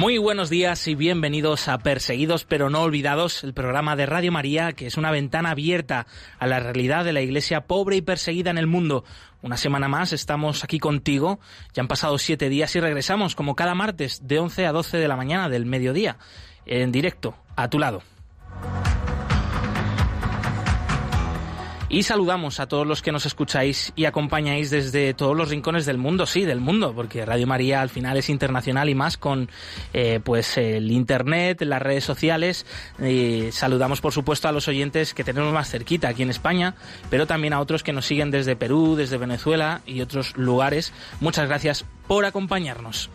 Muy buenos días y bienvenidos a Perseguidos pero no olvidados, el programa de Radio María que es una ventana abierta a la realidad de la iglesia pobre y perseguida en el mundo. Una semana más estamos aquí contigo, ya han pasado siete días y regresamos como cada martes de 11 a 12 de la mañana del mediodía, en directo, a tu lado. Y saludamos a todos los que nos escucháis y acompañáis desde todos los rincones del mundo, sí, del mundo, porque Radio María al final es internacional y más con eh, pues el internet, las redes sociales. Y saludamos por supuesto a los oyentes que tenemos más cerquita aquí en España, pero también a otros que nos siguen desde Perú, desde Venezuela y otros lugares. Muchas gracias por acompañarnos.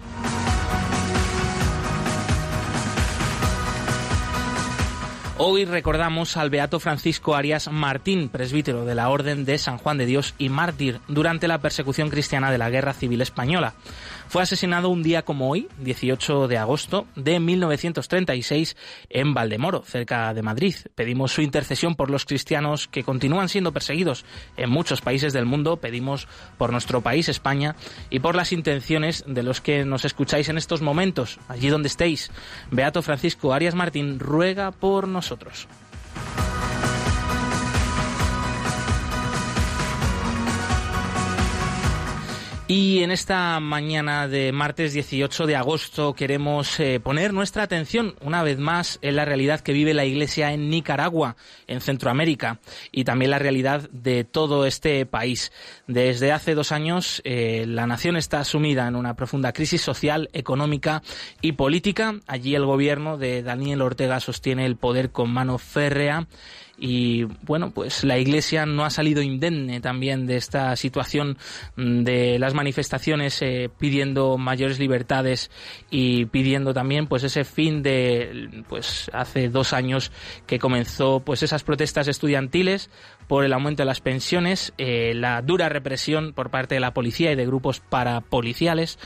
Hoy recordamos al beato Francisco Arias Martín, presbítero de la Orden de San Juan de Dios y mártir durante la persecución cristiana de la Guerra Civil Española. Fue asesinado un día como hoy, 18 de agosto de 1936, en Valdemoro, cerca de Madrid. Pedimos su intercesión por los cristianos que continúan siendo perseguidos en muchos países del mundo. Pedimos por nuestro país, España, y por las intenciones de los que nos escucháis en estos momentos, allí donde estéis. Beato Francisco Arias Martín ruega por nosotros. Y en esta mañana de martes 18 de agosto queremos eh, poner nuestra atención una vez más en la realidad que vive la Iglesia en Nicaragua, en Centroamérica, y también la realidad de todo este país. Desde hace dos años eh, la nación está sumida en una profunda crisis social, económica y política. Allí el gobierno de Daniel Ortega sostiene el poder con mano férrea y bueno, pues la Iglesia no ha salido indemne también de esta situación mm, de las manifestaciones eh, pidiendo mayores libertades y pidiendo también pues ese fin de pues hace dos años que comenzó pues esas protestas estudiantiles por el aumento de las pensiones, eh, la dura represión por parte de la policía y de grupos parapoliciales.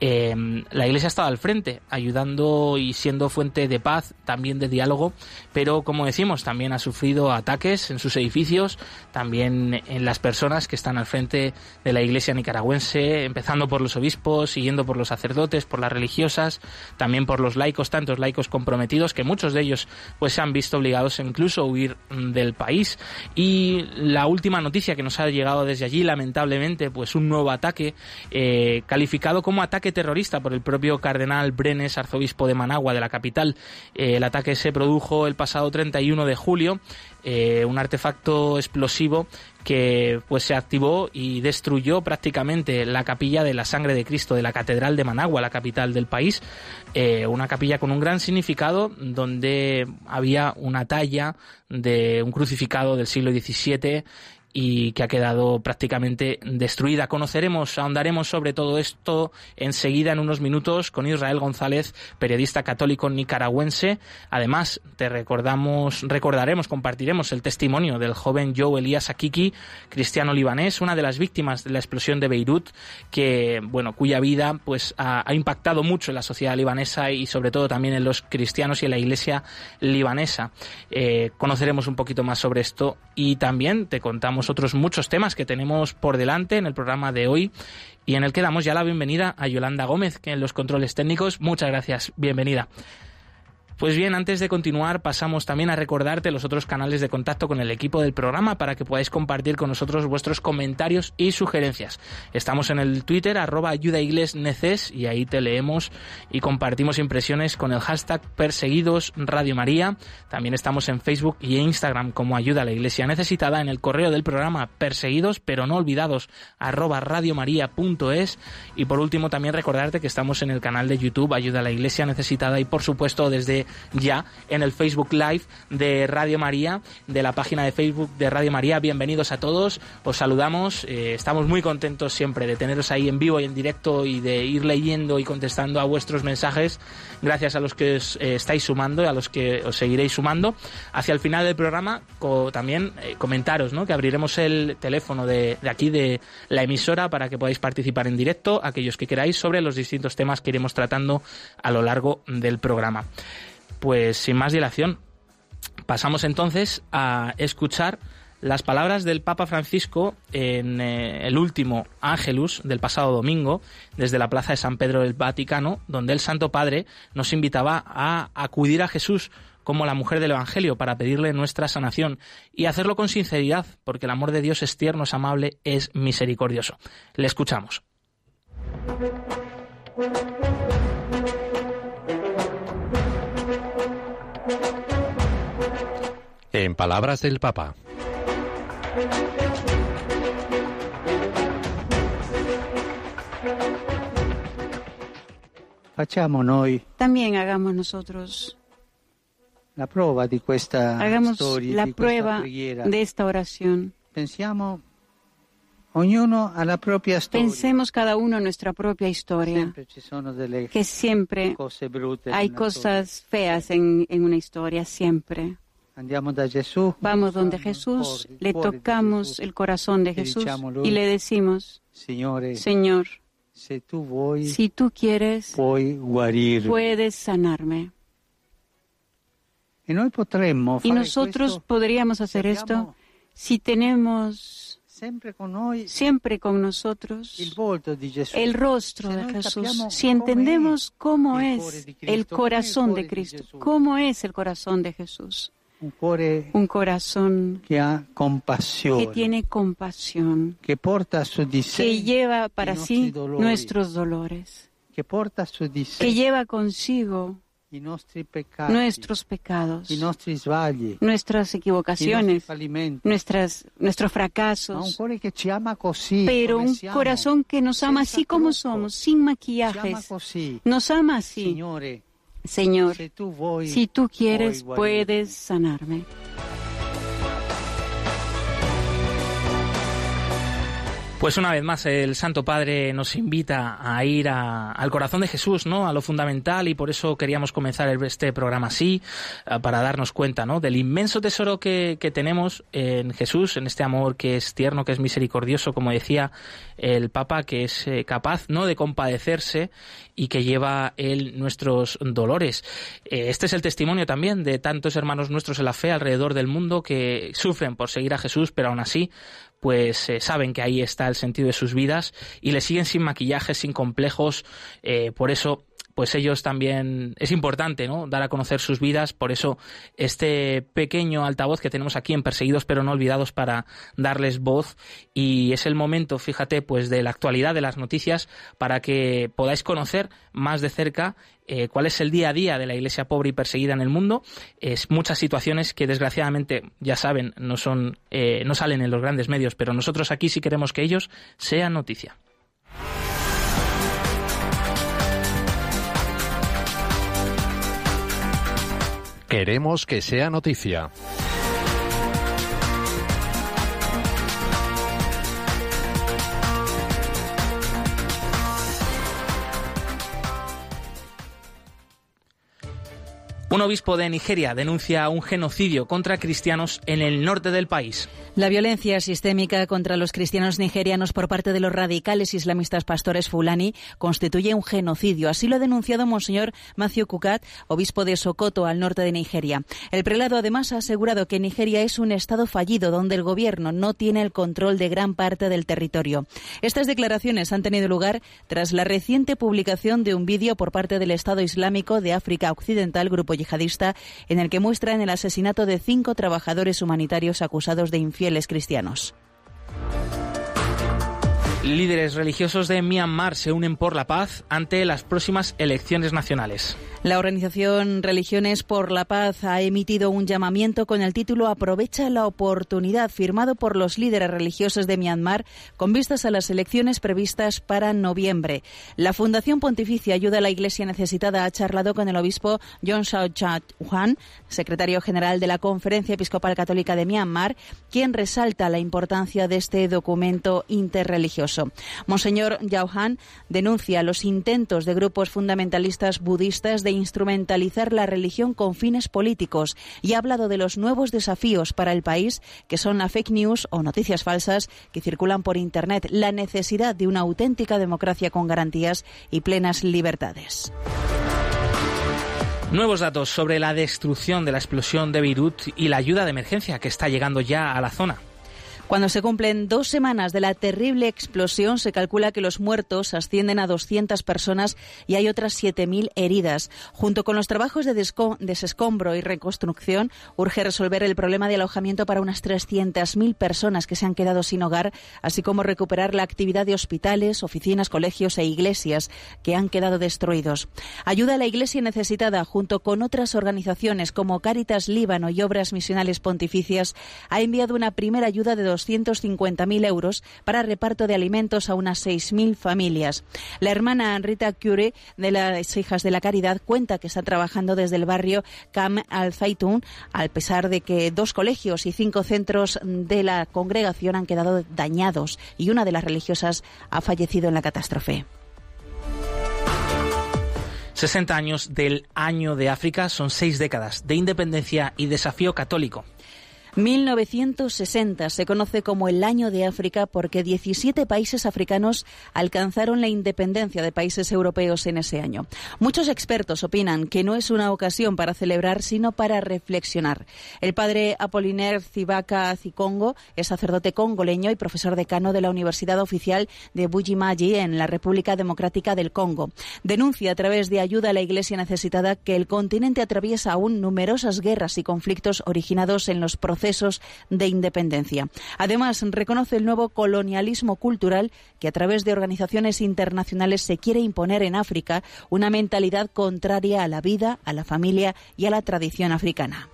Eh, la Iglesia ha estado al frente, ayudando y siendo fuente de paz, también de diálogo, pero como decimos, también ha sufrido ataques en sus edificios, también en las personas que están al frente de la Iglesia nicaragüense, empezando por los obispos, siguiendo por los sacerdotes, por las religiosas, también por los laicos, tantos laicos comprometidos que muchos de ellos pues se han visto obligados incluso a huir del país y la última noticia que nos ha llegado desde allí, lamentablemente, pues un nuevo ataque eh, calificado como ataque terrorista por el propio cardenal Brenes, arzobispo de Managua, de la capital. Eh, el ataque se produjo el pasado 31 de julio eh, un artefacto explosivo que pues se activó y destruyó prácticamente la capilla de la sangre de Cristo de la Catedral de Managua, la capital del país, eh, una capilla con un gran significado donde había una talla de un crucificado del siglo XVII y que ha quedado prácticamente destruida. Conoceremos, ahondaremos sobre todo esto enseguida en unos minutos con Israel González, periodista católico nicaragüense. Además, te recordamos, recordaremos, compartiremos el testimonio del joven Joe Elías Akiki, cristiano libanés, una de las víctimas de la explosión de Beirut, que, bueno, cuya vida pues ha, impactado mucho en la sociedad libanesa y sobre todo también en los cristianos y en la iglesia libanesa. Eh, conoceremos un poquito más sobre esto y también te contamos otros muchos temas que tenemos por delante en el programa de hoy y en el que damos ya la bienvenida a Yolanda Gómez, que en los controles técnicos. Muchas gracias, bienvenida. Pues bien, antes de continuar, pasamos también a recordarte los otros canales de contacto con el equipo del programa para que podáis compartir con nosotros vuestros comentarios y sugerencias. Estamos en el Twitter, arroba ayudaiglesneces, y ahí te leemos y compartimos impresiones con el hashtag perseguidos Radio María. También estamos en Facebook y en Instagram como Ayuda a la Iglesia Necesitada, en el correo del programa perseguidos pero no olvidados, arroba radiomaria.es. Y por último, también recordarte que estamos en el canal de YouTube Ayuda a la Iglesia Necesitada y por supuesto desde ya en el Facebook Live de Radio María, de la página de Facebook de Radio María. Bienvenidos a todos, os saludamos, eh, estamos muy contentos siempre de teneros ahí en vivo y en directo y de ir leyendo y contestando a vuestros mensajes. Gracias a los que os eh, estáis sumando y a los que os seguiréis sumando. Hacia el final del programa también eh, comentaros que abriremos el teléfono de aquí de la emisora para que podáis participar en directo, aquellos que queráis, sobre los distintos temas que iremos tratando a lo largo del programa. Pues sin más dilación, pasamos entonces a escuchar las palabras del Papa Francisco en eh, el último Ángelus del pasado domingo, desde la Plaza de San Pedro del Vaticano, donde el Santo Padre nos invitaba a acudir a Jesús como la mujer del Evangelio para pedirle nuestra sanación y hacerlo con sinceridad, porque el amor de Dios es tierno, es amable, es misericordioso. Le escuchamos. En palabras del Papa. También hagamos nosotros la prueba de esta Hagamos la prueba de esta oración. Pensiamo Pensemos cada uno nuestra propia historia. que siempre hay cosas feas en, en una historia, siempre. Vamos donde Jesús, le tocamos el corazón de Jesús y le decimos, Señor, si tú quieres, puedes sanarme. Y nosotros podríamos hacer esto si tenemos siempre con nosotros el rostro de Jesús, si entendemos cómo es el corazón de Cristo, cómo es el corazón de Jesús un corazón que, tiene compasión, que, porta su que lleva para sí nuestros dolores, que, lleva consigo nuestros pecados, nuestras equivocaciones, nuestras, nuestros fracasos, pero un corazón que nos ama así como somos, sin maquillajes, nos ama así. Señor, si tú quieres, puedes sanarme. Pues una vez más el Santo Padre nos invita a ir al corazón de Jesús, ¿no? A lo fundamental y por eso queríamos comenzar este programa así, para darnos cuenta, ¿no? Del inmenso tesoro que, tenemos en Jesús, en este amor que es tierno, que es misericordioso, como decía el Papa, que es eh, capaz, ¿no? De compadecerse y que lleva él nuestros dolores. Eh, este es el testimonio también de tantos hermanos nuestros en la fe alrededor del mundo que sufren por seguir a Jesús, pero aún así pues eh, saben que ahí está el sentido de sus vidas y le siguen sin maquillaje, sin complejos. Eh, por eso pues ellos también es importante, ¿no? Dar a conocer sus vidas, por eso este pequeño altavoz que tenemos aquí en Perseguidos pero no olvidados para darles voz y es el momento, fíjate, pues de la actualidad de las noticias para que podáis conocer más de cerca eh, cuál es el día a día de la iglesia pobre y perseguida en el mundo. Es muchas situaciones que desgraciadamente, ya saben, no son, eh, no salen en los grandes medios, pero nosotros aquí sí queremos que ellos sean noticia. Queremos que sea noticia. Un obispo de Nigeria denuncia un genocidio contra cristianos en el norte del país. La violencia sistémica contra los cristianos nigerianos por parte de los radicales islamistas pastores Fulani constituye un genocidio. Así lo ha denunciado Monseñor Matthew Kukat, obispo de Sokoto, al norte de Nigeria. El prelado además ha asegurado que Nigeria es un estado fallido donde el gobierno no tiene el control de gran parte del territorio. Estas declaraciones han tenido lugar tras la reciente publicación de un vídeo por parte del Estado Islámico de África Occidental, Grupo yihadista, en el que muestran el asesinato de cinco trabajadores humanitarios acusados de infieles cristianos. Líderes religiosos de Myanmar se unen por la paz ante las próximas elecciones nacionales. La organización Religiones por la Paz ha emitido un llamamiento con el título Aprovecha la oportunidad, firmado por los líderes religiosos de Myanmar con vistas a las elecciones previstas para noviembre. La Fundación Pontificia Ayuda a la Iglesia Necesitada ha charlado con el obispo John Shao Chat Juan, secretario general de la Conferencia Episcopal Católica de Myanmar, quien resalta la importancia de este documento interreligioso. Monseñor Yao Han denuncia los intentos de grupos fundamentalistas budistas de instrumentalizar la religión con fines políticos y ha hablado de los nuevos desafíos para el país, que son la fake news o noticias falsas que circulan por Internet, la necesidad de una auténtica democracia con garantías y plenas libertades. Nuevos datos sobre la destrucción de la explosión de Beirut y la ayuda de emergencia que está llegando ya a la zona. Cuando se cumplen dos semanas de la terrible explosión, se calcula que los muertos ascienden a 200 personas y hay otras 7.000 heridas. Junto con los trabajos de desescombro y reconstrucción, urge resolver el problema de alojamiento para unas 300.000 personas que se han quedado sin hogar, así como recuperar la actividad de hospitales, oficinas, colegios e iglesias que han quedado destruidos. Ayuda a la Iglesia necesitada, junto con otras organizaciones como Caritas Líbano y Obras Misionales Pontificias, ha enviado una primera ayuda de 250.000 euros para reparto de alimentos a unas 6.000 familias. La hermana Rita Curie de las Hijas de la Caridad cuenta que está trabajando desde el barrio Cam al Zaitun, al pesar de que dos colegios y cinco centros de la congregación han quedado dañados y una de las religiosas ha fallecido en la catástrofe. 60 años del Año de África son seis décadas de independencia y desafío católico. 1960 se conoce como el año de África porque 17 países africanos alcanzaron la independencia de países europeos en ese año. Muchos expertos opinan que no es una ocasión para celebrar, sino para reflexionar. El padre Apoliner Zibaka Zikongo es sacerdote congoleño y profesor decano de la Universidad Oficial de Bujimaji en la República Democrática del Congo. Denuncia a través de ayuda a la Iglesia necesitada que el continente atraviesa aún numerosas guerras y conflictos originados en los procesos de independencia. Además, reconoce el nuevo colonialismo cultural que a través de organizaciones internacionales se quiere imponer en África una mentalidad contraria a la vida, a la familia y a la tradición africana.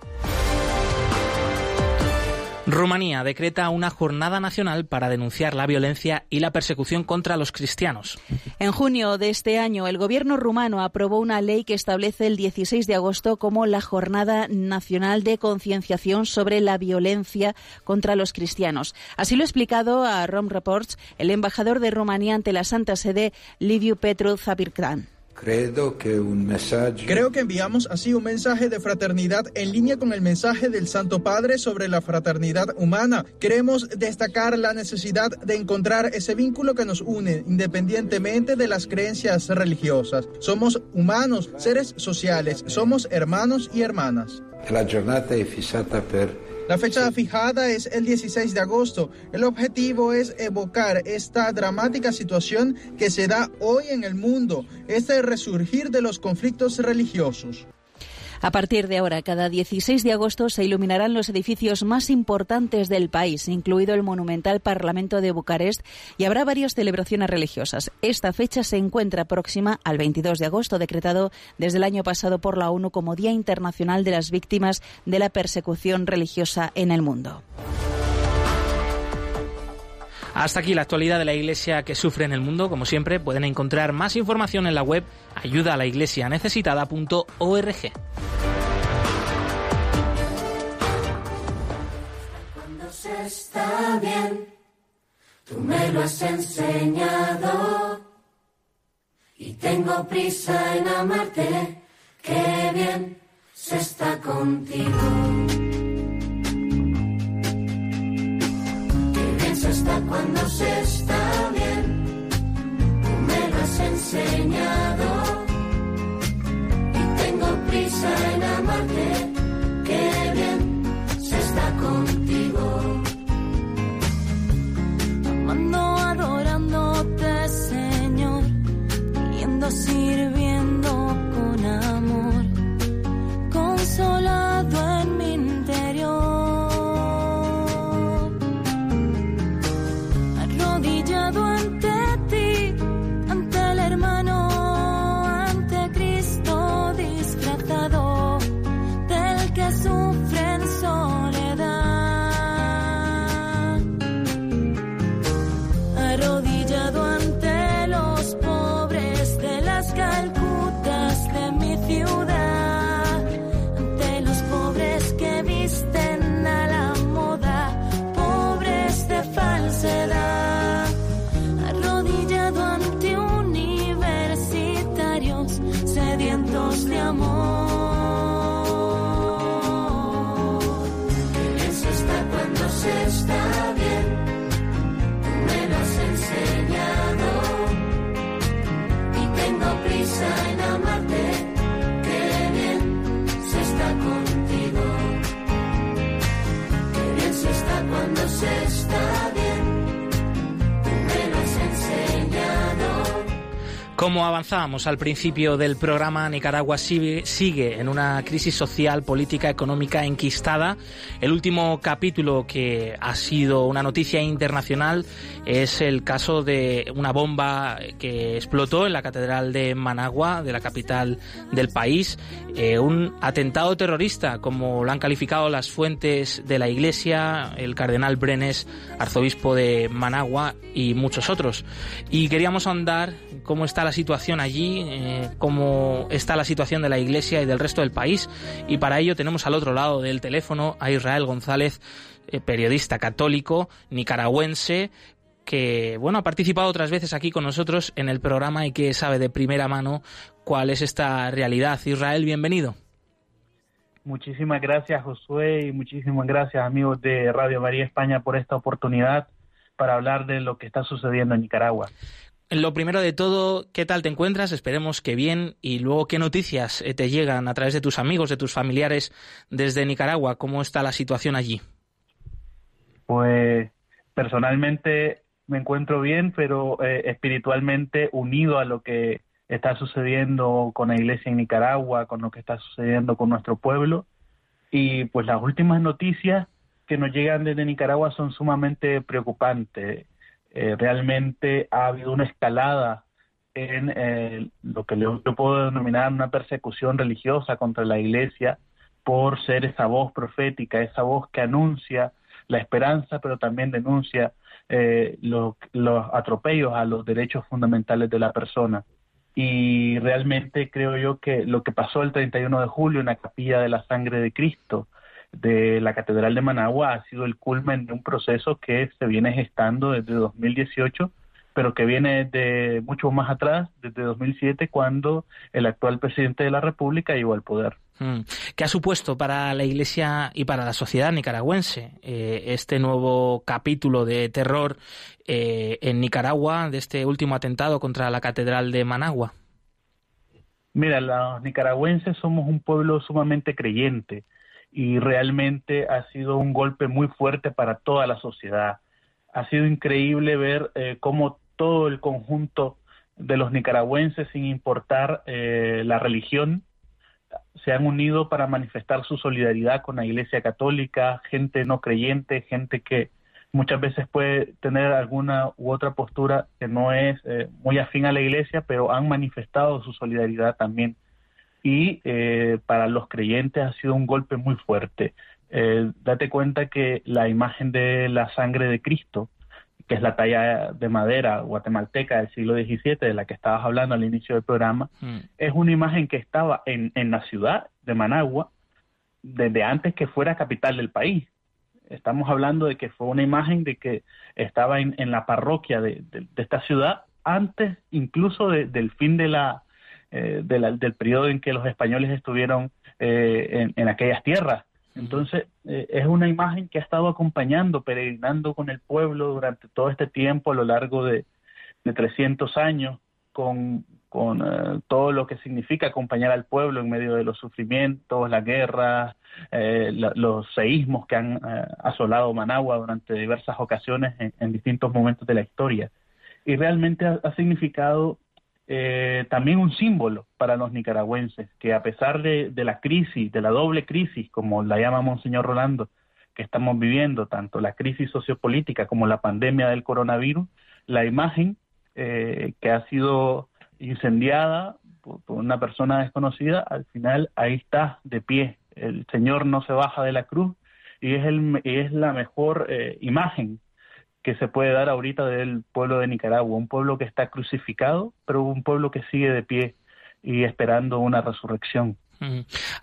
Rumanía decreta una jornada nacional para denunciar la violencia y la persecución contra los cristianos. En junio de este año, el gobierno rumano aprobó una ley que establece el 16 de agosto como la Jornada Nacional de Concienciación sobre la Violencia contra los Cristianos. Así lo ha explicado a Rome Reports el embajador de Rumanía ante la Santa Sede, Liviu Petru Zabirkran. Creo que enviamos así un mensaje de fraternidad en línea con el mensaje del Santo Padre sobre la fraternidad humana. Queremos destacar la necesidad de encontrar ese vínculo que nos une independientemente de las creencias religiosas. Somos humanos, seres sociales, somos hermanos y hermanas. La jornada es fijada per la fecha fijada es el 16 de agosto. El objetivo es evocar esta dramática situación que se da hoy en el mundo, este resurgir de los conflictos religiosos. A partir de ahora, cada 16 de agosto se iluminarán los edificios más importantes del país, incluido el monumental Parlamento de Bucarest, y habrá varias celebraciones religiosas. Esta fecha se encuentra próxima al 22 de agosto, decretado desde el año pasado por la ONU como Día Internacional de las Víctimas de la Persecución Religiosa en el mundo. Hasta aquí la actualidad de la iglesia que sufre en el mundo. Como siempre, pueden encontrar más información en la web ayuda a la iglesia necesitada.org. Está bien, tú me lo has enseñado y tengo prisa en amarte. Qué bien se está contigo. Hasta cuando se está bien. Tú me lo has enseñado y tengo prisa en amarte. Como avanzábamos al principio del programa, Nicaragua sigue, en una crisis social, política, económica enquistada. El último capítulo que ha sido una noticia internacional es el caso de una bomba que explotó en la Catedral de Managua, de la capital del país. Eh, un atentado terrorista, como lo han calificado las fuentes de la Iglesia, el cardenal Brenes, arzobispo de Managua y muchos otros. Y queríamos andar cómo está la situación allí, eh, cómo está la situación de la Iglesia y del resto del país. Y para ello tenemos al otro lado del teléfono a Israel González, eh, periodista católico, nicaragüense, que bueno ha participado otras veces aquí con nosotros en el programa y que sabe de primera mano cuál es esta realidad. Israel, bienvenido. Muchísimas gracias Josué y muchísimas gracias amigos de Radio María España por esta oportunidad para hablar de lo que está sucediendo en Nicaragua. Lo primero de todo, ¿qué tal te encuentras? Esperemos que bien. Y luego, ¿qué noticias eh, te llegan a través de tus amigos, de tus familiares desde Nicaragua? ¿Cómo está la situación allí? Pues personalmente me encuentro bien, pero eh, espiritualmente unido a lo que está sucediendo con la iglesia en Nicaragua, con lo que está sucediendo con nuestro pueblo. Y pues las últimas noticias que nos llegan desde Nicaragua son sumamente preocupantes. Eh, realmente ha habido una escalada en eh, lo que yo puedo denominar una persecución religiosa contra la iglesia por ser esa voz profética, esa voz que anuncia la esperanza, pero también denuncia eh, los atropellos a los derechos fundamentales de la persona. Y realmente creo yo que lo que pasó el 31 de julio en la capilla de la sangre de Cristo, de la Catedral de Managua ha sido el culmen de un proceso que se viene gestando desde 2018, pero que viene de mucho más atrás, desde 2007, cuando el actual presidente de la República llegó al poder. Mm. ¿Qué ha supuesto para la Iglesia y para la sociedad nicaragüense eh, este nuevo capítulo de terror eh, en Nicaragua de este último atentado contra la Catedral de Managua? Mira, los nicaragüenses somos un pueblo sumamente creyente y realmente ha sido un golpe muy fuerte para toda la sociedad. Ha sido increíble ver eh, cómo todo el conjunto de los nicaragüenses, sin importar eh, la religión, se han unido para manifestar su solidaridad con la Iglesia Católica, gente no creyente, gente que muchas veces puede tener alguna u otra postura que no es eh, muy afín a la Iglesia, pero han manifestado su solidaridad también y eh, para los creyentes ha sido un golpe muy fuerte. Eh, date cuenta que la imagen de la sangre de Cristo, que es la talla de madera guatemalteca del siglo XVII, de la que estabas hablando al inicio del programa, mm. es una imagen que estaba en, en la ciudad de Managua desde antes que fuera capital del país. Estamos hablando de que fue una imagen de que estaba en, en la parroquia de, de, esta ciudad antes incluso del fin de la, eh, del periodo en que los españoles estuvieron eh, en, aquellas tierras. Entonces, eh, es una imagen que ha estado acompañando, peregrinando con el pueblo durante todo este tiempo, a lo largo de, de 300 años, con, con todo lo que significa acompañar al pueblo en medio de los sufrimientos, las guerras, los seísmos que han asolado Managua durante diversas ocasiones en, distintos momentos de la historia. Y realmente ha significado eh, también un símbolo para los nicaragüenses, que a pesar de, la crisis, de la doble crisis, como la llama Monseñor Rolando, que estamos viviendo, tanto la crisis sociopolítica como la pandemia del coronavirus, la imagen eh, que ha sido incendiada por, una persona desconocida, al final ahí está de pie. El Señor no se baja de la cruz y es, el, es la mejor eh, imagen que se puede dar ahorita del pueblo de Nicaragua, un pueblo que está crucificado, pero un pueblo que sigue de pie y esperando una resurrección.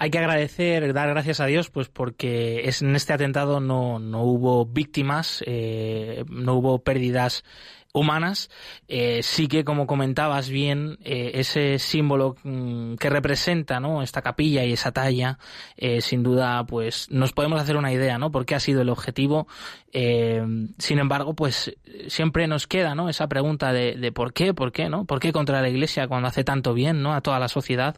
Hay que agradecer, dar gracias a Dios, pues porque en este atentado no, no hubo víctimas, eh, no hubo pérdidas humanas, eh, sí que, como comentabas bien, eh, ese símbolo mm, que representa ¿no? esta capilla y esa talla, eh, sin duda, pues nos podemos hacer una idea, ¿no? Porque ha sido el objetivo. sin embargo, pues siempre nos queda, ¿no? Esa pregunta de, por qué, por qué, ¿no? ¿Por qué contra la Iglesia cuando hace tanto bien, ¿no? A toda la sociedad.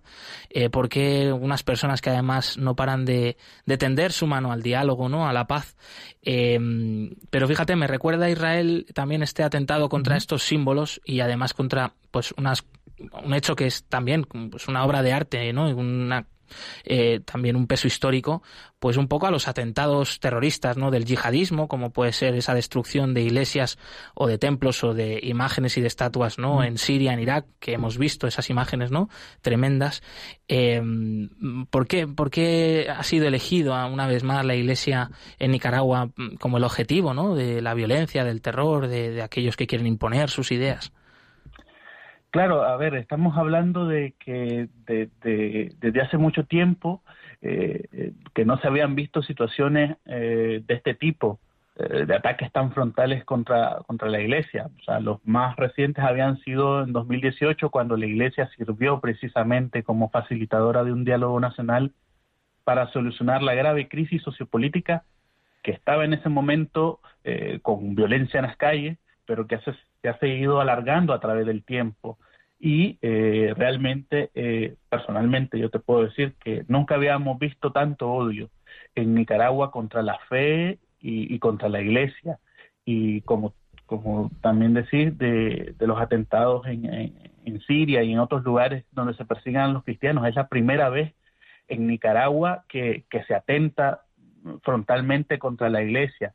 ¿Por qué unas personas que además no paran de, de tender su mano al diálogo, ¿no? A la paz. pero fíjate, me recuerda a Israel también este atentado contra estos símbolos y además contra pues unas un hecho que es también pues una obra de arte, ¿no? Una eh, también un peso histórico, pues un poco a los atentados terroristas, ¿no? Del yihadismo, como puede ser esa destrucción de iglesias o de templos o de imágenes y de estatuas, ¿no? En Siria, en Irak, que hemos visto esas imágenes, ¿no? Tremendas. Eh, ¿por, qué, ¿Por qué ha sido elegido una vez más la iglesia en Nicaragua como el objetivo, ¿no? De la violencia, del terror, de, de aquellos que quieren imponer sus ideas? Claro, a ver, estamos hablando de que desde hace mucho tiempo eh, eh, que no se habían visto situaciones eh, de este tipo, de ataques tan frontales contra, contra la Iglesia. O sea, los más recientes habían sido en 2018, cuando la Iglesia sirvió precisamente como facilitadora de un diálogo nacional para solucionar la grave crisis sociopolítica que estaba en ese momento con violencia en las calles, pero que hace se ha seguido alargando a través del tiempo. Y eh, realmente, eh, personalmente, yo te puedo decir que nunca habíamos visto tanto odio en Nicaragua contra la fe y, contra la iglesia. Y como, como también decir, de, de los atentados en, en, Siria y en otros lugares donde se persiguen a los cristianos. Es la primera vez en Nicaragua que se atenta frontalmente contra la iglesia.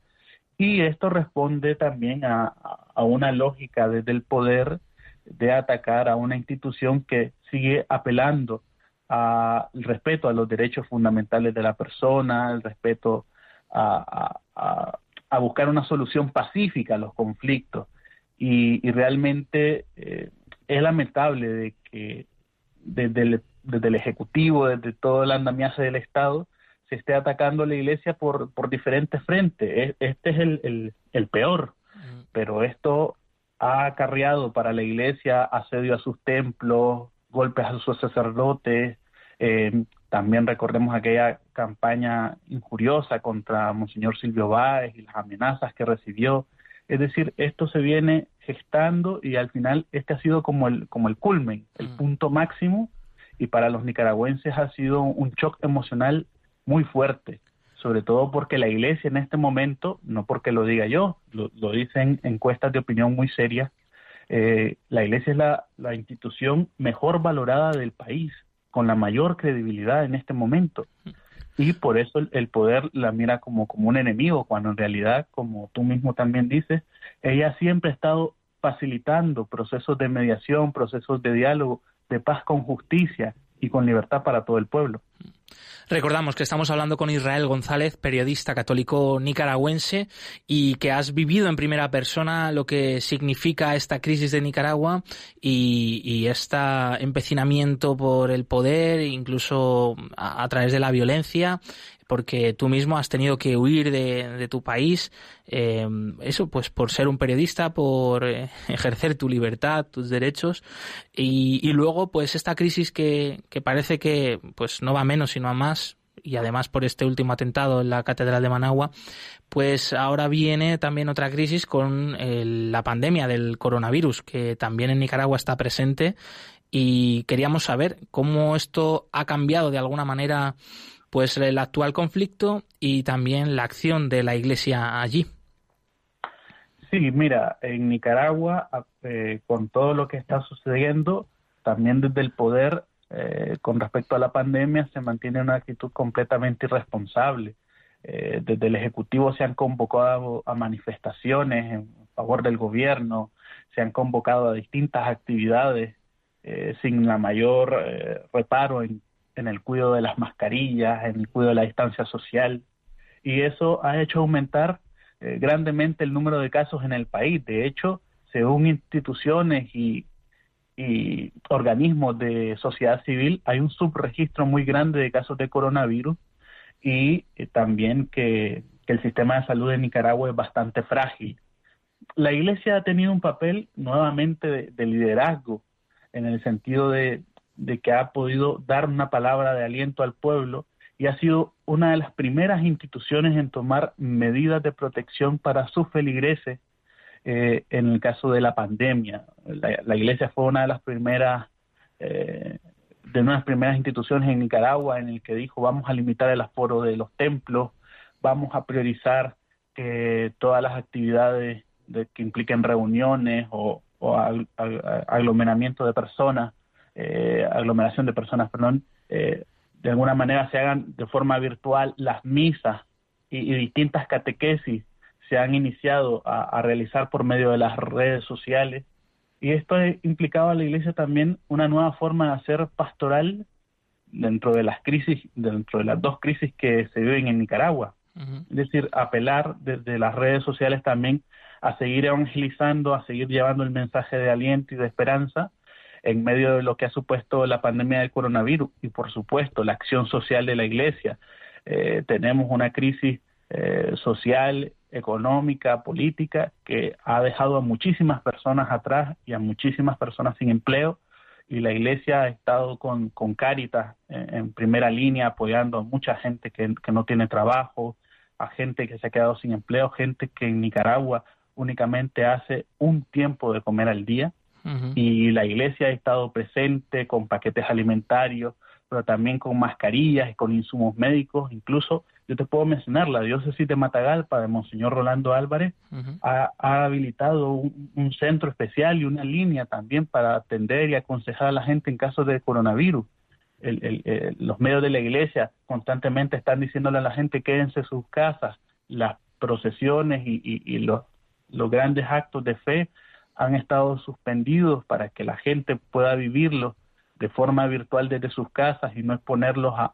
Y esto responde también a, una lógica desde el poder de atacar a una institución que sigue apelando al respeto a los derechos fundamentales de la persona, al respeto a, buscar una solución pacífica a los conflictos. Y, realmente eh, es lamentable de que desde el, desde el Ejecutivo, desde todo el andamiaje del Estado, se esté atacando a la iglesia por, por diferentes frentes. Este es el, el, peor, pero esto ha acarreado para la iglesia asedio a sus templos, golpes a sus sacerdotes, eh, también recordemos aquella campaña injuriosa contra Monseñor Silvio Báez y las amenazas que recibió. Es decir, esto se viene gestando y al final este ha sido como el, como el culmen, el punto máximo. Y para los nicaragüenses ha sido un shock emocional muy fuerte, sobre todo porque la iglesia en este momento, no porque lo diga yo, lo, dicen encuestas de opinión muy serias, eh, la iglesia es la, institución mejor valorada del país, con la mayor credibilidad en este momento. Y por eso el, poder la mira como, como un enemigo, cuando en realidad, como tú mismo también dices, ella siempre ha estado facilitando procesos de mediación, procesos de diálogo, de paz con justicia y con libertad para todo el pueblo. Recordamos que estamos hablando con Israel González, periodista católico nicaragüense, y que has vivido en primera persona lo que significa esta crisis de Nicaragua y, este empecinamiento por el poder, incluso a, través de la violencia, porque tú mismo has tenido que huir de, tu país, eh, eso pues por ser un periodista, por eh, ejercer tu libertad, tus derechos, y, luego pues esta crisis que, que parece que pues no va menos sino a más, y además por este último atentado en la Catedral de Managua, pues ahora viene también otra crisis con la pandemia del coronavirus, que también en Nicaragua está presente, y queríamos saber cómo esto ha cambiado de alguna manera pues el actual conflicto y también la acción de la Iglesia allí. Sí, mira, en Nicaragua, eh, con todo lo que está sucediendo, también desde el poder, eh, con respecto a la pandemia, se mantiene una actitud completamente irresponsable. Eh, desde el Ejecutivo se han convocado a manifestaciones en favor del gobierno, se han convocado a distintas actividades sin la mayor reparo en en el cuidado de las mascarillas, en el cuidado de la distancia social, y eso ha hecho aumentar eh, grandemente el número de casos en el país. De hecho, según instituciones y, organismos de sociedad civil, hay un subregistro muy grande de casos de coronavirus y eh, también que, el sistema de salud de Nicaragua es bastante frágil. la Iglesia ha tenido un papel nuevamente de, liderazgo en el sentido de, de que ha podido dar una palabra de aliento al pueblo y ha sido una de las primeras instituciones en tomar medidas de protección para sus feligreses eh, en el caso de la pandemia. La, Iglesia fue una de las primeras eh, de unas primeras instituciones en Nicaragua en el que dijo vamos a limitar el aforo de los templos, vamos a priorizar que todas las actividades de, que impliquen reuniones o, aglomeramiento de personas, eh, aglomeración de personas, perdón, eh, de alguna manera se hagan de forma virtual las misas y, distintas catequesis se han iniciado a, realizar por medio de las redes sociales y esto ha implicado a la Iglesia también una nueva forma de hacer pastoral dentro de las crisis, dentro de las dos crisis que se viven en Nicaragua. Es decir, apelar desde las redes sociales también a seguir evangelizando, a seguir llevando el mensaje de aliento y de esperanza en medio de lo que ha supuesto la pandemia del coronavirus y, por supuesto, la acción social de la Iglesia. Eh, tenemos una crisis eh, social económica, política, que ha dejado a muchísimas personas atrás y a muchísimas personas sin empleo. Y la iglesia ha estado con, con Cáritas en, primera línea apoyando a mucha gente que, no tiene trabajo, a gente que se ha quedado sin empleo, gente que en Nicaragua únicamente hace un tiempo de comer al día. Y la iglesia ha estado presente con paquetes alimentarios, pero también con mascarillas y con insumos médicos, incluso yo te puedo mencionar, la diócesis de Matagalpa de Monseñor Rolando Álvarez ha, habilitado un, centro especial y una línea también para atender y aconsejar a la gente en caso de coronavirus. los medios de la iglesia constantemente están diciéndole a la gente quédense en sus casas. Las procesiones y, los, los grandes actos de fe han estado suspendidos para que la gente pueda vivirlos de forma virtual desde sus casas y no exponerlos a,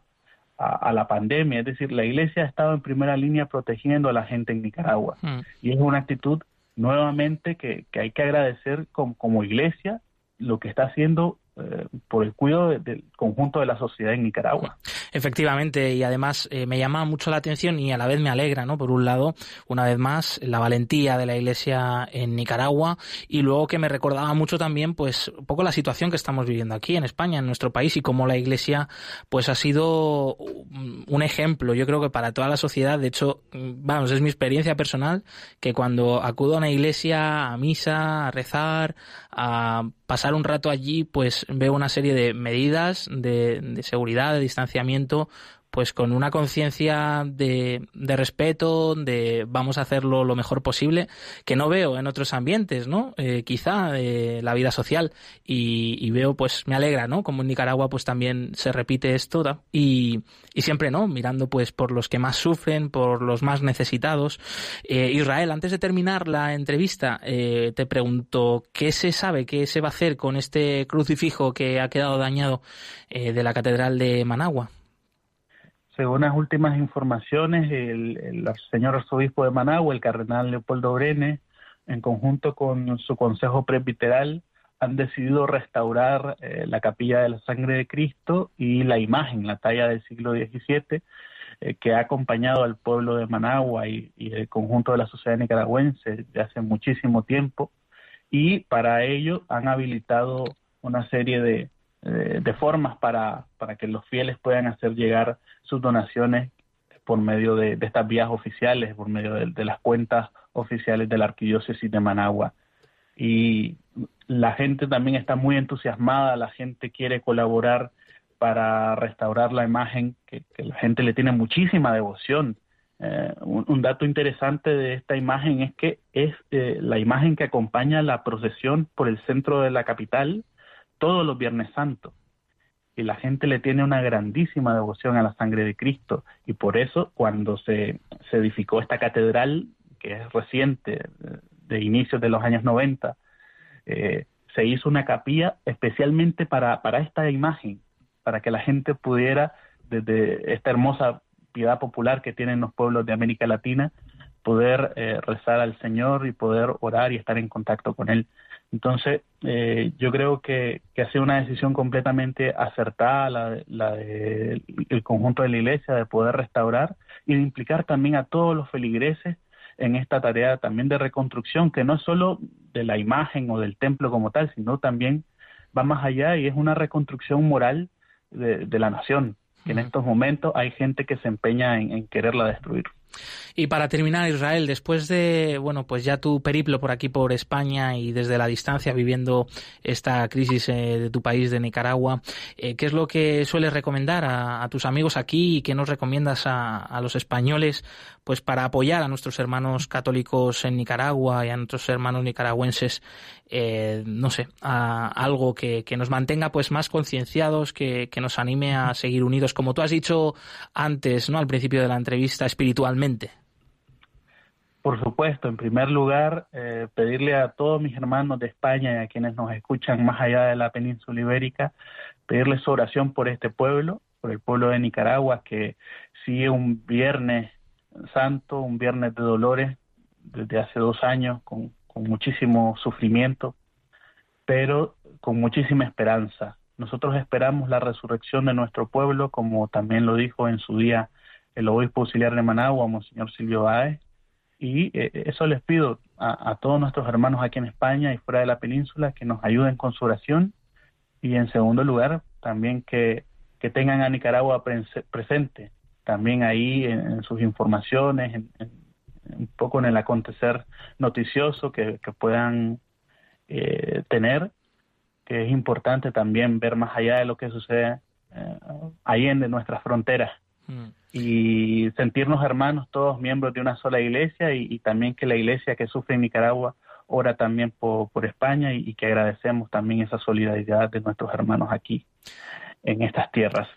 a, la pandemia. Es decir, la iglesia ha estado en primera línea protegiendo a la gente en Nicaragua. Hmm. Y es una actitud nuevamente que, que hay que agradecer como, como iglesia lo que está haciendo eh, por el cuidado del conjunto de la sociedad en Nicaragua. Efectivamente, y además eh, me llama mucho la atención y a la vez me alegra, ¿no? Por un lado, una vez más, la valentía de la Iglesia en Nicaragua y luego que me recordaba mucho también, pues, un poco la situación que estamos viviendo aquí en España, en nuestro país y cómo la Iglesia, pues, ha sido un ejemplo, yo creo que para toda la sociedad. De hecho, vamos, es mi experiencia personal que cuando acudo a una iglesia, a misa, a rezar, a pasar un rato allí, pues veo una serie de medidas de, de seguridad, de distanciamiento, pues con una conciencia de, de, respeto, de vamos a hacerlo lo mejor posible, que no veo en otros ambientes, ¿no? Eh, quizá eh, la vida social y, veo, pues me alegra, ¿no? Como en Nicaragua, pues también se repite esto y, y siempre, ¿no? Mirando, pues por los que más sufren, por los más necesitados. Eh, Israel, antes de terminar la entrevista, te pregunto, ¿qué se sabe, qué se va a hacer con este crucifijo que ha quedado dañado de la Catedral de Managua? Según las últimas informaciones, el, señor arzobispo de Managua, el cardenal Leopoldo Brene, en conjunto con su consejo presbiteral, han decidido restaurar eh, la capilla de la sangre de Cristo y la imagen, la talla del siglo XVII, eh, que ha acompañado al pueblo de Managua y, el conjunto de la sociedad nicaragüense de hace muchísimo tiempo. Y para ello han habilitado una serie de, de formas para, para que los fieles puedan hacer llegar sus donaciones por medio de, estas vías oficiales, por medio de, las cuentas oficiales de la Arquidiócesis de Managua. Y la gente también está muy entusiasmada, la gente quiere colaborar para restaurar la imagen, que, la gente le tiene muchísima devoción. Eh, un, dato interesante de esta imagen es que es eh, la imagen que acompaña la procesión por el centro de la capital todos los Viernes Santos. Y la gente le tiene una grandísima devoción a la sangre de Cristo. Y por eso, cuando se, se edificó esta catedral, que es reciente, de inicios de los años 90, eh, se hizo una capilla especialmente para, para esta imagen, para que la gente pudiera, desde esta hermosa piedad popular que tienen los pueblos de América Latina, poder eh, rezar al Señor y poder orar y estar en contacto con Él. Entonces, eh, yo creo que, que, ha sido una decisión completamente acertada la, la de, el conjunto de la iglesia de poder restaurar y de implicar también a todos los feligreses en esta tarea también de reconstrucción, que no es solo de la imagen o del templo como tal, sino también va más allá y es una reconstrucción moral de, la nación, que en estos momentos hay gente que se empeña en quererla destruir. Y para terminar, Israel, después de, bueno, pues ya tu periplo por aquí, por España y desde la distancia viviendo esta crisis eh, de tu país, de Nicaragua, eh, ¿qué es lo que sueles recomendar a, tus amigos aquí y qué nos recomiendas a, los españoles, pues para apoyar a nuestros hermanos católicos en Nicaragua y a nuestros hermanos nicaragüenses, eh, no sé, a algo que, nos mantenga pues más concienciados, que, que nos anime a seguir unidos, como tú has dicho antes, ¿no? Al principio de la entrevista, espiritualmente. Por supuesto, en primer lugar, eh, pedirle a todos mis hermanos de España y a quienes nos escuchan más allá de la península ibérica, pedirles oración por este pueblo, por el pueblo de Nicaragua, que sigue un viernes santo, un viernes de dolores desde hace dos años, con, muchísimo sufrimiento, pero con muchísima esperanza. Nosotros esperamos la resurrección de nuestro pueblo, como también lo dijo en su día el obispo auxiliar de Managua, Monseñor Silvio Báez, y eh, eso les pido a, todos nuestros hermanos aquí en España y fuera de la península que nos ayuden con su oración y en segundo lugar también que tengan a Nicaragua presente también ahí en, sus informaciones, en, un poco en el acontecer noticioso que, puedan eh, tener, que es importante también ver más allá de lo que sucede eh, ahí en de nuestras fronteras. Mm y sentirnos hermanos todos miembros de una sola iglesia y, también que la iglesia que sufre en Nicaragua ora también por, por España y, que agradecemos también esa solidaridad de nuestros hermanos aquí en estas tierras.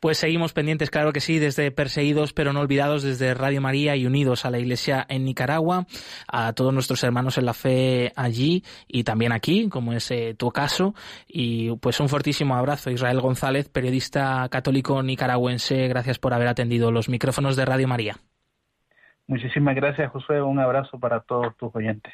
Pues seguimos pendientes, claro que sí, desde Perseguidos pero no olvidados, desde Radio María y unidos a la Iglesia en Nicaragua, a todos nuestros hermanos en la fe allí y también aquí, como es eh, tu caso. Y pues un fortísimo abrazo, Israel González, periodista católico nicaragüense. Gracias por haber atendido los micrófonos de Radio María. Muchísimas gracias, Josué. Un abrazo para todos tus oyentes.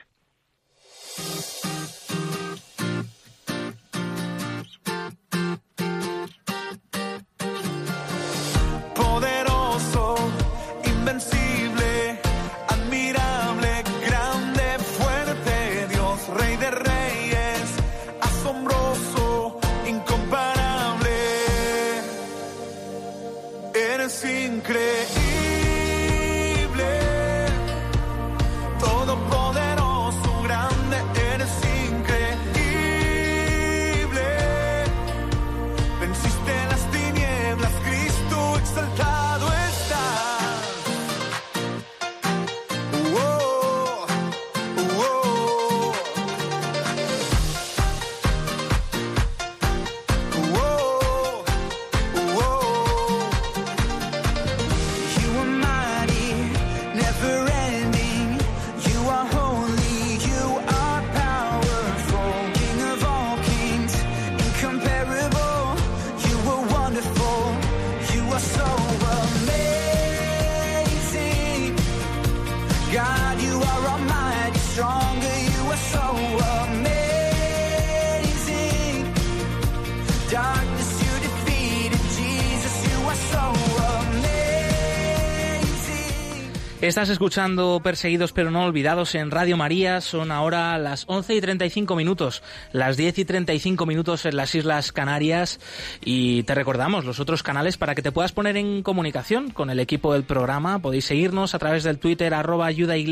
Estás escuchando Perseguidos pero no olvidados en Radio María. Son ahora las 11 y 35 minutos, las 10 y 35 minutos en las Islas Canarias. Y te recordamos los otros canales para que te puedas poner en comunicación con el equipo del programa. Podéis seguirnos a través del Twitter arroba ayuda y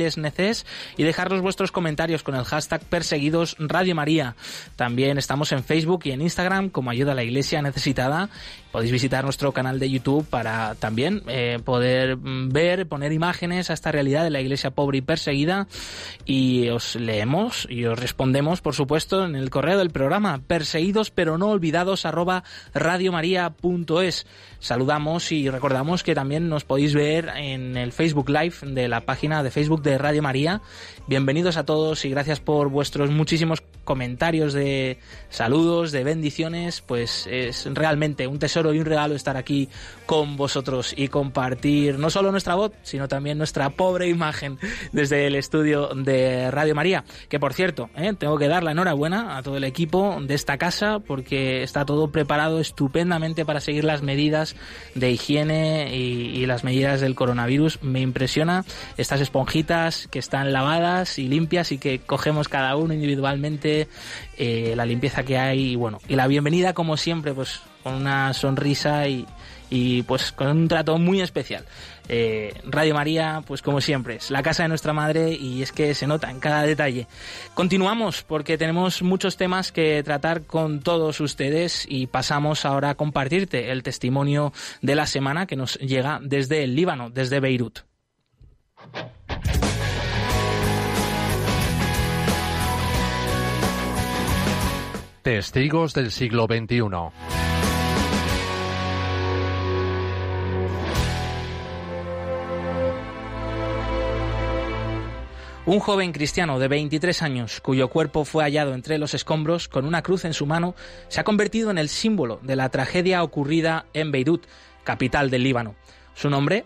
dejarnos vuestros comentarios con el hashtag Perseguidos Radio María. También estamos en Facebook y en Instagram como Ayuda a la Iglesia Necesitada. Podéis visitar nuestro canal de YouTube para también eh, poder mm, ver, poner imágenes a esta realidad de la iglesia pobre y perseguida y os leemos y os respondemos, por supuesto, en el correo del programa perseguidos pero no olvidados radiomaria.es. Saludamos y recordamos que también nos podéis ver en el Facebook Live de la página de Facebook de Radio María. Bienvenidos a todos y gracias por vuestros muchísimos comentarios de saludos, de bendiciones, pues es realmente un tesoro tesoro y un regalo estar aquí con vosotros y compartir no solo nuestra voz, sino también nuestra pobre imagen desde el estudio de Radio María. Que por cierto, ¿eh? tengo que dar la enhorabuena a todo el equipo de esta casa porque está todo preparado estupendamente para seguir las medidas de higiene y, las medidas del coronavirus. Me impresiona estas esponjitas que están lavadas y limpias y que cogemos cada uno individualmente, eh, la limpieza que hay y bueno, y la bienvenida como siempre, pues con una sonrisa y, y pues con un trato muy especial. Eh, Radio María, pues como siempre, es la casa de nuestra madre y es que se nota en cada detalle. Continuamos porque tenemos muchos temas que tratar con todos ustedes y pasamos ahora a compartirte el testimonio de la semana que nos llega desde el Líbano, desde Beirut. Testigos del siglo XXI. Un joven cristiano de 23 años, cuyo cuerpo fue hallado entre los escombros con una cruz en su mano, se ha convertido en el símbolo de la tragedia ocurrida en Beirut, capital del Líbano. Su nombre,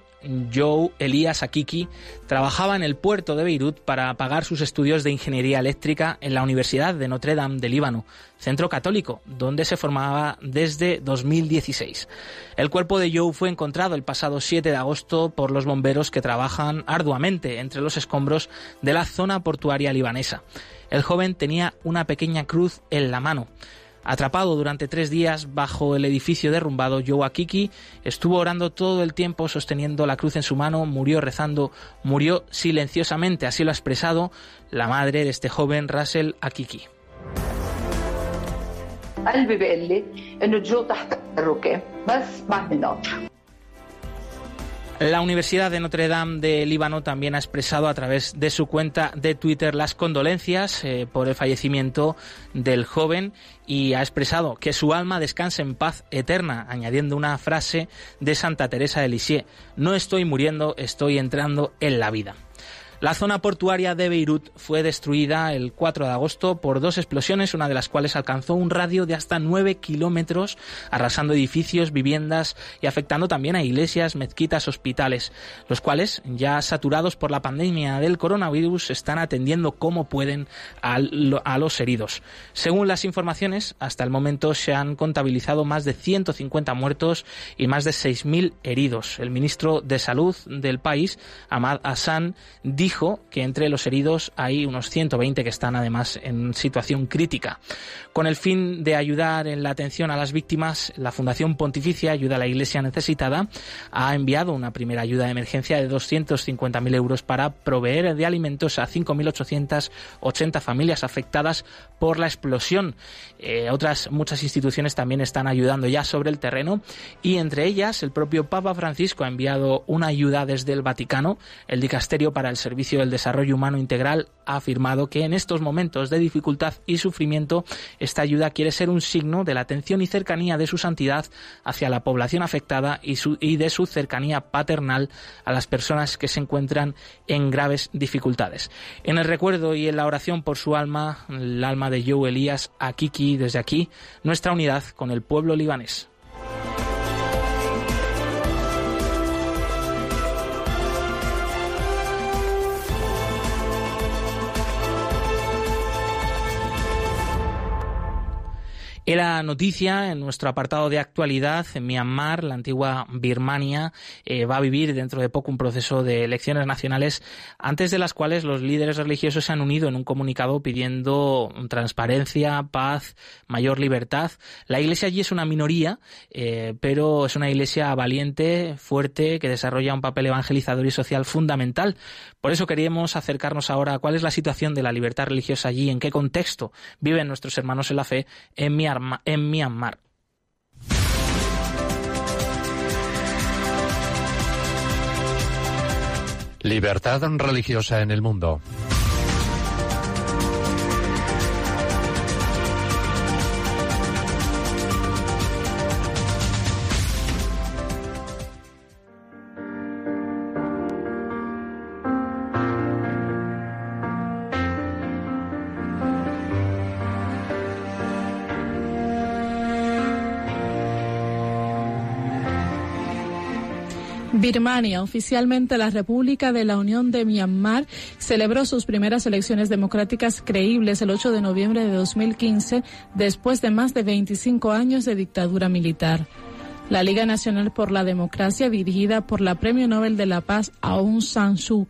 Joe Elías Akiki, trabajaba en el puerto de Beirut para pagar sus estudios de ingeniería eléctrica en la Universidad de Notre Dame de Líbano, centro católico, donde se formaba desde 2016. El cuerpo de Joe fue encontrado el pasado 7 de agosto por los bomberos que trabajan arduamente entre los escombros de la zona portuaria libanesa. El joven tenía una pequeña cruz en la mano. Atrapado durante tres días bajo el edificio derrumbado, Joe Akiki estuvo orando todo el tiempo sosteniendo la cruz en su mano, murió rezando, murió silenciosamente, así lo ha expresado la madre de este joven, Russell Akiki. La Universidad de Notre Dame de Líbano también ha expresado a través de su cuenta de Twitter las condolencias eh, por el fallecimiento del joven y ha expresado que su alma descanse en paz eterna, añadiendo una frase de Santa Teresa de Lisieux, no estoy muriendo, estoy entrando en la vida. La zona portuaria de Beirut fue destruida el 4 de agosto por dos explosiones, una de las cuales alcanzó un radio de hasta 9 kilómetros, arrasando edificios, viviendas y afectando también a iglesias, mezquitas, hospitales, los cuales, ya saturados por la pandemia del coronavirus, están atendiendo como pueden a, los heridos. Según las informaciones, hasta el momento se han contabilizado más de 150 muertos y más de 6.000 heridos. El ministro de Salud del país, Ahmad Hassan, dijo dijo que entre los heridos hay unos 120 que están además en situación crítica. Con el fin de ayudar en la atención a las víctimas, la Fundación Pontificia Ayuda a la Iglesia Necesitada ha enviado una primera ayuda de emergencia de 250.000 euros para proveer de alimentos a 5.880 familias afectadas por la explosión. Eh, otras muchas instituciones también están ayudando ya sobre el terreno y entre ellas el propio Papa Francisco ha enviado una ayuda desde el Vaticano, el Dicasterio para el Servicio del Desarrollo Humano Integral ha afirmado que en estos momentos de dificultad y sufrimiento esta ayuda quiere ser un signo de la atención y cercanía de su santidad hacia la población afectada y, de su cercanía paternal a las personas que se encuentran en graves dificultades. En el recuerdo y en la oración por su alma, el alma de Joe Elías, a Kiki desde aquí, nuestra unidad con el pueblo libanés. Era noticia en nuestro apartado de actualidad en Myanmar, la antigua Birmania, eh, va a vivir dentro de poco un proceso de elecciones nacionales antes de las cuales los líderes religiosos se han unido en un comunicado pidiendo transparencia, paz, mayor libertad. La iglesia allí es una minoría, eh, pero es una iglesia valiente, fuerte, que desarrolla un papel evangelizador y social fundamental. Por eso queríamos acercarnos ahora a cuál es la situación de la libertad religiosa allí, en qué contexto viven nuestros hermanos en la fe en Myanmar en Myanmar. Libertad religiosa en el mundo. Birmania, oficialmente la República de la Unión de Myanmar, celebró sus primeras elecciones democráticas creíbles el 8 de noviembre de 2015, después de más de 25 años de dictadura militar. La Liga Nacional por la Democracia, dirigida por la Premio Nobel de la Paz Aung San Suu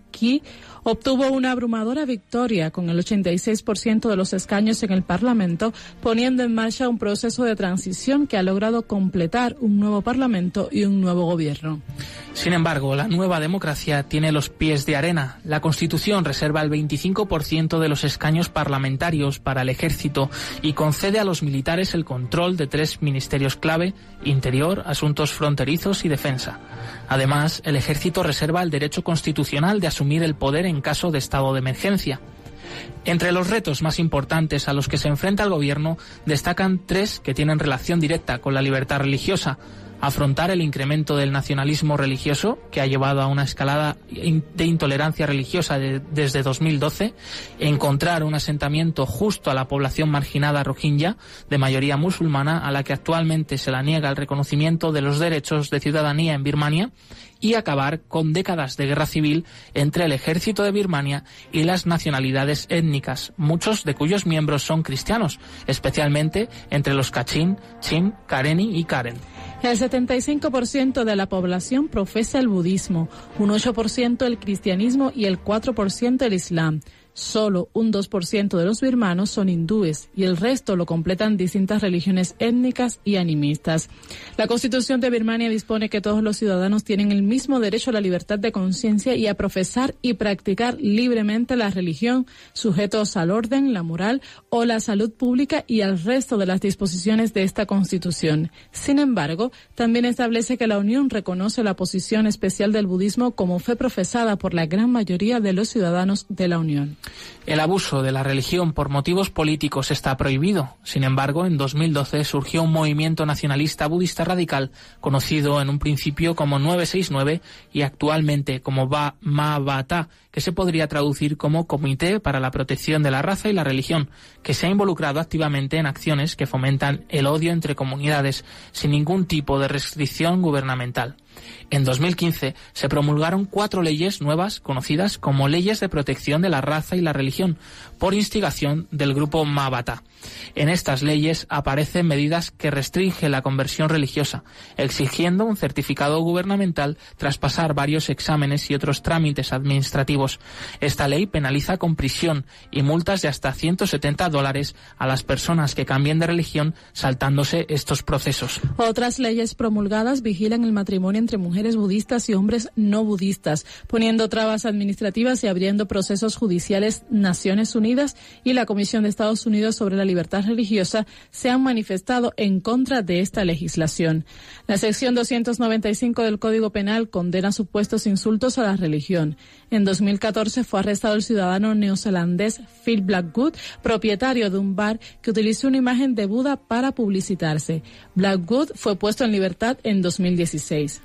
Obtuvo una abrumadora victoria con el 86% de los escaños en el Parlamento, poniendo en marcha un proceso de transición que ha logrado completar un nuevo Parlamento y un nuevo gobierno. Sin embargo, la nueva democracia tiene los pies de arena. La Constitución reserva el 25% de los escaños parlamentarios para el ejército y concede a los militares el control de tres ministerios clave, Interior, Asuntos Fronterizos y Defensa. Además, el ejército reserva el derecho constitucional de asumir el poder en caso de estado de emergencia. Entre los retos más importantes a los que se enfrenta el gobierno destacan tres que tienen relación directa con la libertad religiosa. Afrontar el incremento del nacionalismo religioso, que ha llevado a una escalada de intolerancia religiosa desde 2012, encontrar un asentamiento justo a la población marginada rohingya, de mayoría musulmana, a la que actualmente se la niega el reconocimiento de los derechos de ciudadanía en Birmania, y acabar con décadas de guerra civil entre el ejército de Birmania y las nacionalidades étnicas, muchos de cuyos miembros son cristianos, especialmente entre los Kachin, Chin, Kareni y Karen. El 75% de la población profesa el budismo, un 8% el cristianismo y el 4% el islam. Solo un 2% de los birmanos son hindúes y el resto lo completan distintas religiones étnicas y animistas. La Constitución de Birmania dispone que todos los ciudadanos tienen el mismo derecho a la libertad de conciencia y a profesar y practicar libremente la religión, sujetos al orden, la moral o la salud pública y al resto de las disposiciones de esta Constitución. Sin embargo, también establece que la Unión reconoce la posición especial del budismo como fe profesada por la gran mayoría de los ciudadanos de la Unión. El abuso de la religión por motivos políticos está prohibido. Sin embargo, en 2012 surgió un movimiento nacionalista budista radical conocido en un principio como 969 y actualmente como Mahabata, que se podría traducir como Comité para la Protección de la Raza y la Religión, que se ha involucrado activamente en acciones que fomentan el odio entre comunidades sin ningún tipo de restricción gubernamental. En 2015 se promulgaron cuatro leyes nuevas conocidas como leyes de protección de la raza y la religión por instigación del grupo Mabata. En estas leyes aparecen medidas que restringen la conversión religiosa, exigiendo un certificado gubernamental tras pasar varios exámenes y otros trámites administrativos. Esta ley penaliza con prisión y multas de hasta 170 dólares a las personas que cambien de religión saltándose estos procesos. Otras leyes promulgadas vigilan el matrimonio entre mujeres budistas y hombres no budistas, poniendo trabas administrativas y abriendo procesos judiciales Naciones Unidas y la Comisión de Estados Unidos sobre la libertad religiosa se han manifestado en contra de esta legislación. La sección 295 del Código Penal condena supuestos insultos a la religión. En 2014 fue arrestado el ciudadano neozelandés Phil Blackwood, propietario de un bar que utilizó una imagen de Buda para publicitarse. Blackwood fue puesto en libertad en 2016.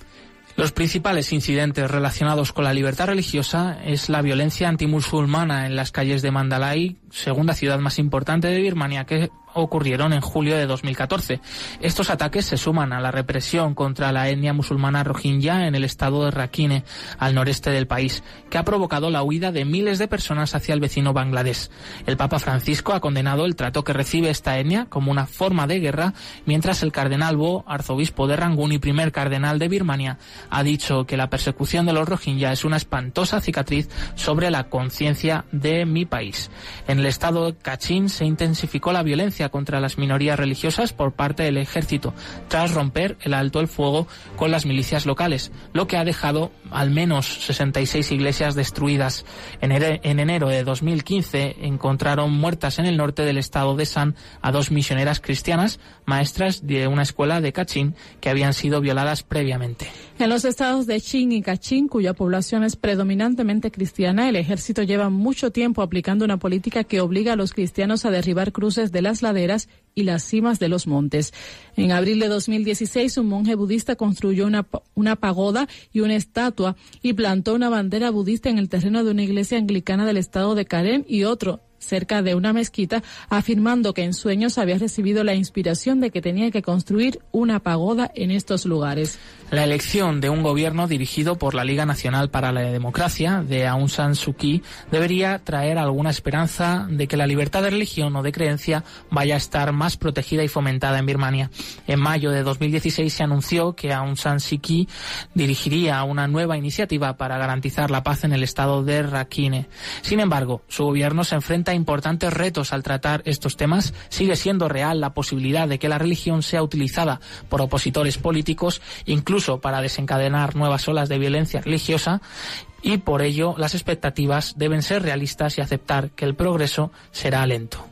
Los principales incidentes relacionados con la libertad religiosa es la violencia antimusulmana en las calles de Mandalay, segunda ciudad más importante de Birmania, que ocurrieron en julio de 2014. Estos ataques se suman a la represión contra la etnia musulmana rohingya en el estado de Rakhine, al noreste del país, que ha provocado la huida de miles de personas hacia el vecino Bangladesh. El Papa Francisco ha condenado el trato que recibe esta etnia como una forma de guerra, mientras el cardenal Bo, arzobispo de Rangún y primer cardenal de Birmania, ha dicho que la persecución de los rohingya es una espantosa cicatriz sobre la conciencia de mi país. En el estado Kachin se intensificó la violencia contra las minorías religiosas por parte del ejército, tras romper el alto el fuego con las milicias locales, lo que ha dejado al menos 66 iglesias destruidas. En, enero de 2015 encontraron muertas en el norte del estado de San a dos misioneras cristianas, maestras de una escuela de Kachin, que habían sido violadas previamente. En los estados de Chin y Kachin, cuya población es predominantemente cristiana, el ejército lleva mucho tiempo aplicando una política que obliga a los cristianos a derribar cruces de las laderas y las cimas de los montes. En abril de 2016, un monje budista construyó una, una pagoda y una estatua y plantó una bandera budista en el terreno de una iglesia anglicana del estado de Karen y otro cerca de una mezquita, afirmando que en sueños había recibido la inspiración de que tenía que construir una pagoda en estos lugares. La elección de un gobierno dirigido por la Liga Nacional para la Democracia de Aung San Suu Kyi debería traer alguna esperanza de que la libertad de religión o de creencia vaya a estar más protegida y fomentada en Birmania. En mayo de 2016 se anunció que Aung San Suu Kyi dirigiría una nueva iniciativa para garantizar la paz en el estado de Rakhine. Sin embargo, su gobierno se enfrenta a importantes retos al tratar estos temas. Sigue siendo real la posibilidad de que la religión sea utilizada por opositores políticos, incluso para desencadenar nuevas olas de violencia religiosa y por ello las expectativas deben ser realistas y aceptar que el progreso será lento.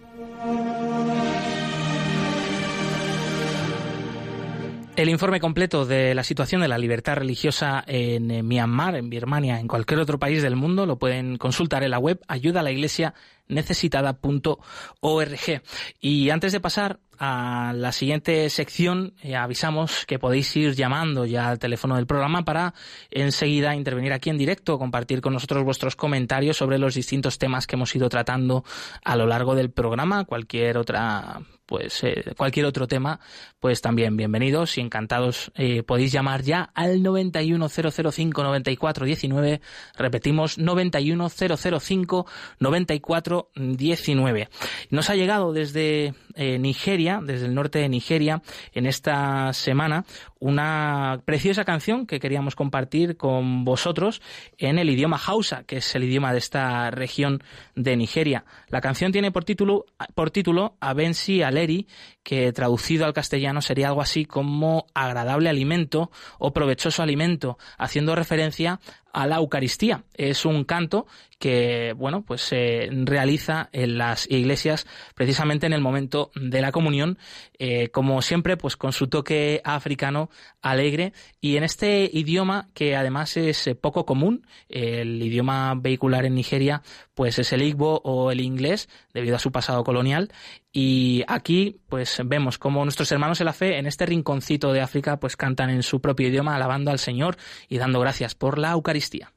El informe completo de la situación de la libertad religiosa en eh, Myanmar, en Birmania, en cualquier otro país del mundo, lo pueden consultar en la web ayuda a la iglesia necesitada.org. Y antes de pasar a la siguiente sección, eh, avisamos que podéis ir llamando ya al teléfono del programa para enseguida intervenir aquí en directo, compartir con nosotros vuestros comentarios sobre los distintos temas que hemos ido tratando a lo largo del programa, cualquier otra pues eh, cualquier otro tema, pues también bienvenidos y encantados. Eh, podéis llamar ya al 910059419, repetimos 910059419. Nos ha llegado desde eh, Nigeria, desde el norte de Nigeria, en esta semana, una preciosa canción que queríamos compartir con vosotros en el idioma Hausa, que es el idioma de esta región de Nigeria. La canción tiene por título, por título Aleri, que traducido al castellano sería algo así como agradable alimento o provechoso alimento, haciendo referencia a la Eucaristía. Es un canto que, bueno, pues se realiza en las iglesias precisamente en el momento de la comunión, eh, como siempre, pues con su toque africano alegre y en este idioma que además es eh, poco común, el idioma vehicular en Nigeria, pues es el Igbo o el inglés debido a su pasado colonial y aquí pues vemos como nuestros hermanos en la fe en este rinconcito de África pues cantan en su propio idioma alabando al Señor y dando gracias por la Eucaristía.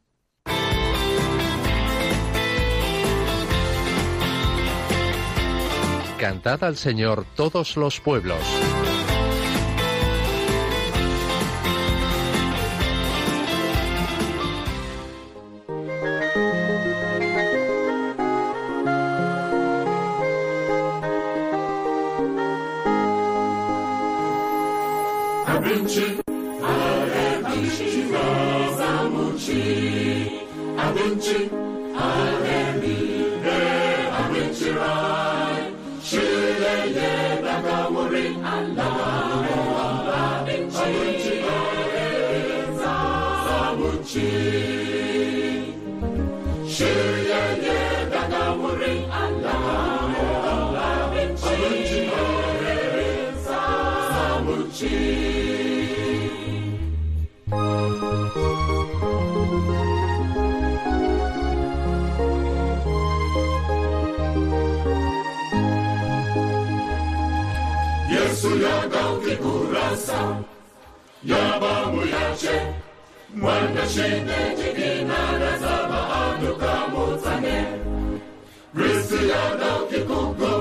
Cantad al Señor todos los pueblos. abinci ale mishi za mu ci abinci ale mi da abinci ba sasa ya bamu yace wanda shi ne jiki na da zama a duka mutane kristi ya dauki kuku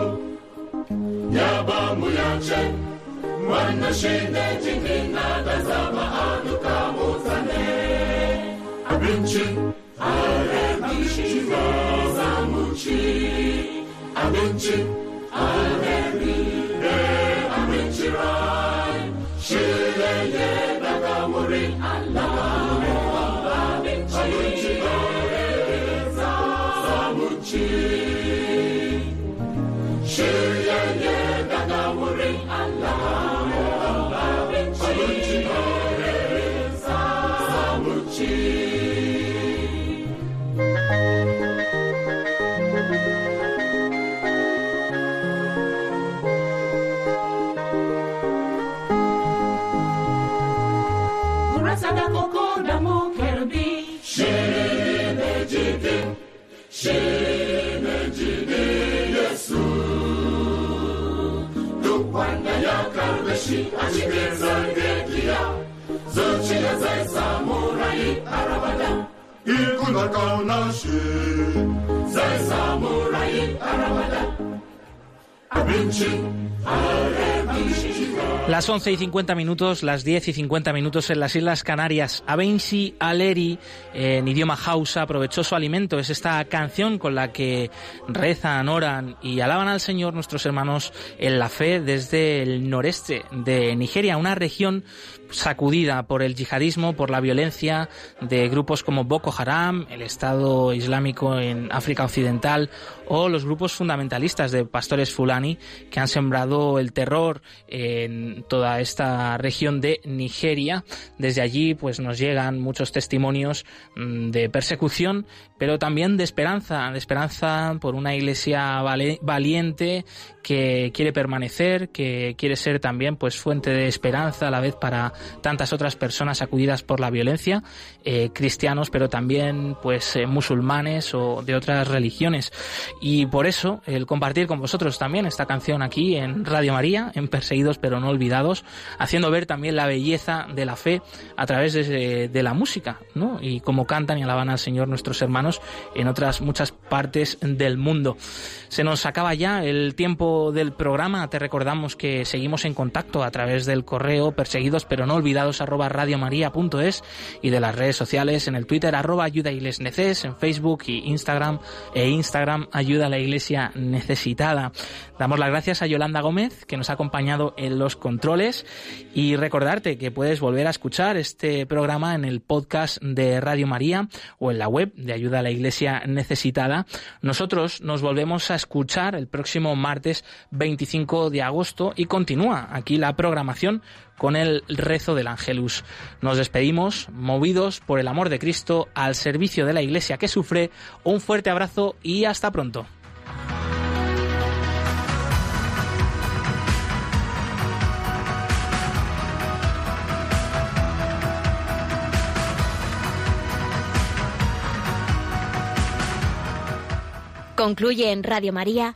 ya bamu yace wanda shi ne jiki na da zama a duka mutane abinci abinci za mu ci abinci alheri shoes. Las 11 y 50 minutos, las 10 y 50 minutos en las Islas Canarias. Abensi Aleri, en idioma hausa, aprovechó su alimento. Es esta canción con la que rezan, oran y alaban al Señor nuestros hermanos en la fe desde el noreste de Nigeria, una región sacudida por el yihadismo, por la violencia de grupos como Boko Haram, el Estado Islámico en África Occidental o los grupos fundamentalistas de pastores fulani que han sembrado el terror en toda esta región de Nigeria. Desde allí pues nos llegan muchos testimonios mm, de persecución, pero también de esperanza, de esperanza por una iglesia valiente que quiere permanecer, que quiere ser también pues fuente de esperanza a la vez para tantas otras personas acudidas por la violencia, eh, cristianos, pero también pues eh, musulmanes o de otras religiones. Y por eso el compartir con vosotros también esta canción aquí en Radio María, en Perseguidos pero no olvidados, haciendo ver también la belleza de la fe a través de, de la música, ¿no? Y como cantan y alaban al Señor nuestros hermanos en otras muchas partes del mundo. Se nos acaba ya el tiempo del programa. Te recordamos que seguimos en contacto a través del correo perseguidos pero no olvidados arroba radiomaria.es y de las redes sociales en el Twitter arroba ayuda neces, en Facebook y Instagram e Instagram ayuda a la iglesia necesitada. Damos las gracias a Yolanda Gómez que nos ha acompañado en los controles y recordarte que puedes volver a escuchar este programa en el podcast de Radio María o en la web de ayuda a la iglesia necesitada. Nosotros nos volvemos a escuchar el próximo martes 25 de agosto y continúa aquí la programación con el rezo del Ángelus. Nos despedimos, movidos por el amor de Cristo, al servicio de la Iglesia que sufre. Un fuerte abrazo y hasta pronto. Concluye en Radio María,